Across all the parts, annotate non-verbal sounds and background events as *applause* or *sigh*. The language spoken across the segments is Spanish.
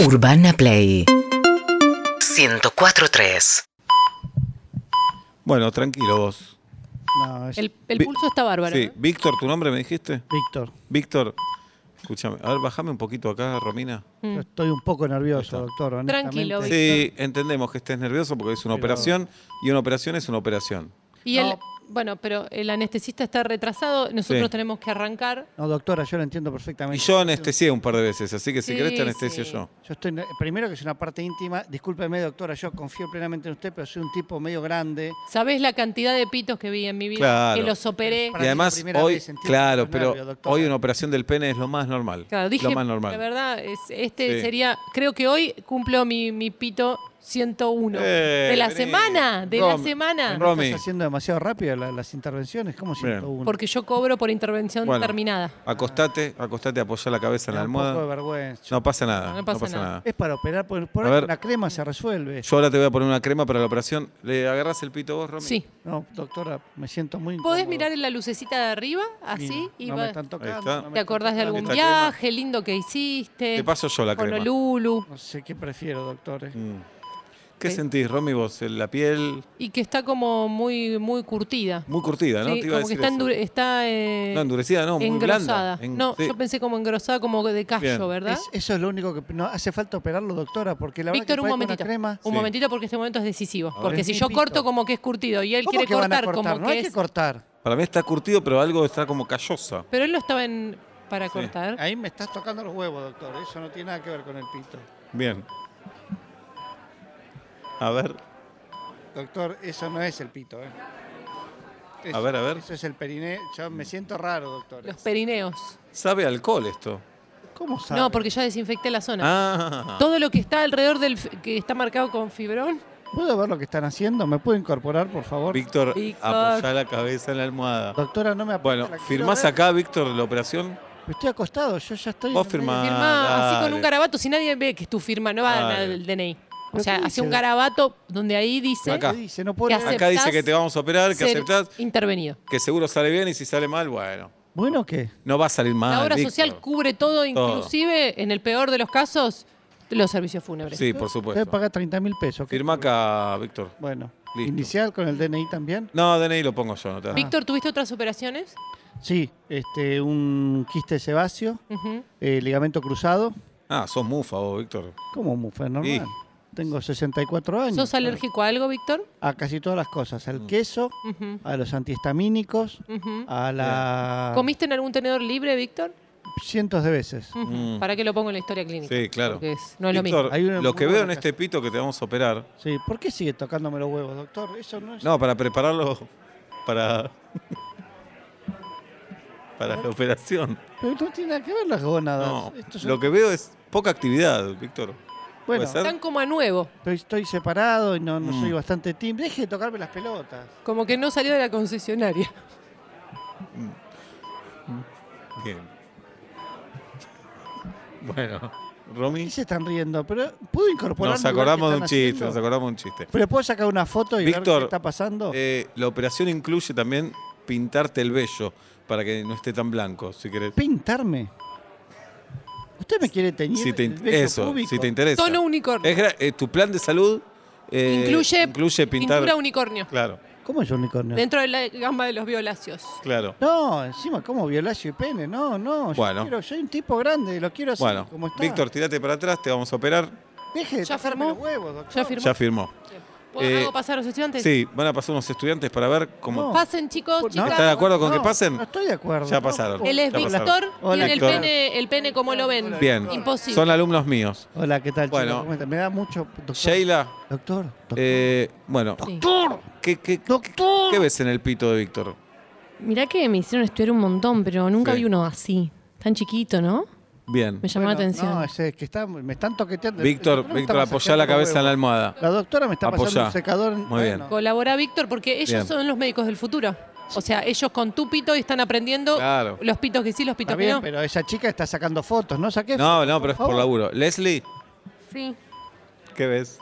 Urbana Play 104.3 Bueno, tranquilo vos. No, es El, el Vi- pulso está bárbaro. Sí, ¿eh? Víctor, ¿tu nombre me dijiste? Víctor. Víctor, escúchame. A ver, bájame un poquito acá, Romina. Mm. Estoy un poco nervioso, Ahí doctor. Tranquilo, honestamente. Sí, entendemos que estés nervioso porque es una Pero- operación y una operación es una operación. Y No. Bueno, pero el anestesista está retrasado, nosotros Sí. tenemos que arrancar. No, doctora, yo lo entiendo Y perfectamente. yo anestesié un par de veces, así que si Sí, querés te anestesio sí. yo. Yo estoy, primero que es una parte íntima. Discúlpeme, doctora, yo confío plenamente en usted, pero soy un tipo medio grande. ¿Sabés la cantidad de pitos que vi en mi vida? Claro. Que los operé. Para y además, primera hoy, vez entiendo claro, los pero nervios, doctora. hoy una operación del pene es lo más normal. Claro, dije, lo más la normal. verdad, es, este Sí. sería, creo que hoy cumplo mi, mi pito 101. Eh, de la vení. semana, de la semana. ¿No Romy. estás haciendo demasiado rápido la- las intervenciones? ¿Cómo Bien. 101? Porque yo cobro por intervención Bueno. terminada. Acostate, acostate, apoyá la cabeza en la da un poco de almohada. vergüenza. No pasa nada, No no pasa pasa, nada. nada. Es para operar, por, por A ver. una crema se resuelve. Yo ahora te voy a poner una crema para la operación. ¿Le agarrás el pito vos, Romy? Sí. No, doctora, me siento muy ¿Podés incómodo. mirar en la lucecita de arriba? Así. Y no va- me están tocando. está. no me ¿Te acordás de algún Esta crema. viaje lindo que hiciste? Te paso yo la Con crema. Lulu. No sé qué prefiero, doctor. eh. Mm. ¿Qué sentís, Romy, vos? La piel Y que está como muy, muy curtida. muy curtida, ¿no? Sí, Te iba a como que está, endure- está eh, No, endurecida, no, muy engrosada. blanda. En- no, sí. yo pensé como engrosada, como de callo, Bien. ¿verdad? Es- eso es lo único que no hace falta operarlo, doctora, porque la verdad Víctor, que un momentito. crema. Un Sí. momentito porque este momento es decisivo. ver. Porque Es si yo corto como que es curtido y él ¿Cómo quiere que van a cortar, cortar? como no que hay que es. cortar. Para mí está curtido, pero algo está como callosa. Pero él no estaba en para cortar. Ahí me estás tocando los huevos, doctor. Eso no tiene nada que ver con el pito. Bien. A ver, Doctor, eso no es el pito, ¿eh? Eso- A ver, a ver. Eso es el periné. Yo me siento raro, doctor. Los perineos. sabe a alcohol esto. ¿Cómo sabe? No, porque ya desinfecté la zona. Ah. Todo lo que está alrededor del que está marcado con fibrón. ¿Puedo ver lo que están haciendo? ¿Me puedo incorporar, por favor? Víctor, Víctor. apoyá la cabeza en la almada. Doctora, no me apriete Bueno, ¿firmás ver. acá, Víctor, la operación? Estoy acostado, yo ya estoy. Vos medio- firmá. Así con un garabato, si nadie ve que es tu firma, no va a Dale. dar el DNI. O ¿Pero sea, hace un garabato donde ahí dice Acá. ¿Qué dice? No puedo ¿Qué leer. hace? Acá dice ¿Aceptás que te vamos a operar, que ser aceptás, intervenido. que seguro sale bien y si sale mal, bueno. Bueno, ¿qué? No va a salir mal. la obra Víctor. social cubre todo, inclusive en el peor de los casos, los servicios fúnebres. Sí, por a supuesto. pagar 30 mil pesos. ¿qué Firma acá, Víctor. Bueno, Listo. inicial con el DNI también. No, DNI lo pongo yo, no te Víctor, ¿tuviste otras operaciones? Sí, este, un quiste sebáceo, Ujú. eh, ligamento cruzado. Ah, sos mufa vos, Víctor. ¿Cómo mufa? Normal. Tengo 64 años. ¿Sos alérgico a algo, Víctor? A casi todas las cosas. Mm. Al queso, Ujú, a los antihistamínicos, a la... ¿Comiste en algún tenedor libre, Víctor? Cientos de veces. Mm. ¿Para qué lo pongo en la historia clínica? Sí, claro. Porque es- no es lo Víctor, mismo. Hay una lo que veo en este pito que te vamos a operar, Sí, ¿por qué sigue tocándome los huevos, doctor? Eso no es... no, para prepararlo para para la operación. Pero no tiene nada que ver las gónadas. No, Esto es- lo que veo es poca actividad, Víctor. Bueno. Están como a nuevo. estoy, estoy separado y no, no Mm. soy bastante team. Deje de tocarme las pelotas. Como que no salió de la concesionaria. Bien. *laughs* Bueno, Romy, ¿Qué se están riendo? Pero ¿puedo incorporar nos acordamos de un chiste, nos acordamos de un chiste. ¿Pero puedo sacar una foto y ver Víctor, qué está pasando? Eh, la operación incluye también pintarte el vello para que no esté tan blanco, si querés. ¿Pintarme? ¿Usted me quiere teñir Si te, el in- vello eso, si te interesa. Tono unicornio. Es gra- eh, tu plan de salud eh, incluye, incluye pintar. pintura unicornio. Claro, ¿Cómo es unicornio? Dentro de la gama de los violáceos. claro. No, encima, ¿cómo violacio y pene? No, no. yo Bueno. quiero- soy un tipo grande, lo quiero así Bueno, como está. Víctor, tirate para atrás, te vamos a operar. Deje de ¿Ya firmó? los huevos, doctor. ¿Ya firmó? Ya firmó. ¿Puedo Eh, hago pasar a los estudiantes? Sí, van a pasar unos estudiantes para ver cómo. No. Pasen, chicos, No. chicas. ¿Está de acuerdo con No, que pasen? No estoy de acuerdo. Ya pasaron. Él es Ya Víctor, tiene el pene, el pene como lo ven. Bien. Imposible. Son alumnos míos. Hola, ¿qué tal, Bueno. Me da mucho... Doctor, Sheila, doctor, doctor. eh, bueno, Sí. ¿qué, qué, doctor. qué ves en el pito de Víctor? Mirá que me hicieron estudiar un montón, pero nunca Sí. vi uno así. Tan chiquito, ¿no? Bien. Me llamó la atención. No, ese que está, me están toqueteando. Víctor, Víctor, apoyá la cabeza en la almohada. La doctora me está pasando Apoyá. un secador. Muy bien. Colabora Víctor porque ellos Bien. son los médicos del futuro. O sea, ellos con tu pito están aprendiendo Claro. los pitos que sí, los Está pitos que bien, no. pero esa chica está sacando fotos, ¿no? Saqué No, fotos, no, pero es por laburo. Leslie, Sí. ¿qué ves?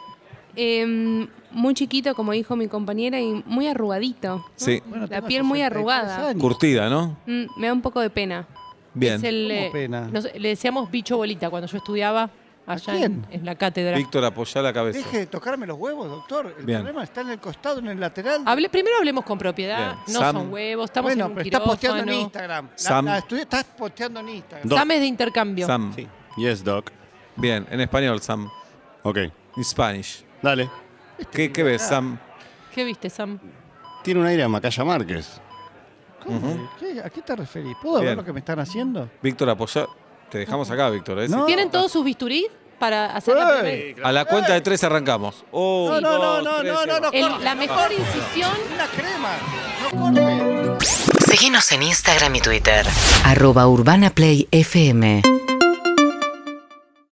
Em, muy chiquito, como dijo mi compañera, y muy arrugadito. Sí, Bueno, La piel muy 63 arrugada. años. curtida, ¿no? Mm, me da un poco de pena. Bien. Es el, ¿Cómo eh, pena? nos- le decíamos bicho bolita cuando yo estudiaba. allá quién? en, en la cátedra. Víctor, apoyá la cabeza. Deje de tocarme los huevos, doctor. El Bien. problema está en el costado, en el lateral. Hable, primero hablemos con propiedad. Bien. No Sam. son huevos, estamos bueno, en un pero estás posteando en quirófano. Instagram. La- Sam. la estudi- estás posteando en Instagram. Doc. Sam es de intercambio. Sam. Sí. Yes, Doc. Bien, en español, Sam. Ok. In Spanish. Dale. ¿Qué, qué ves, Sam? ¿Qué viste, Sam? Tiene un aire a Macaya Márquez. ¿Cómo? ¿Qué? ¿A qué te referís? ¿Puedo ver Bien. lo que me están haciendo? Víctor, apoyá. Te dejamos acá, Víctor. ¿eh? No. ¿Tienen todos sus bisturí para hacer la primera? A la cuenta de tres arrancamos. Un, No, no, no, dos, no, tres, no, no, va. no. El- corte, la mejor incisión Una crema. No corte. Seguinos en Instagram y Twitter. Arroba Urbana Play FM.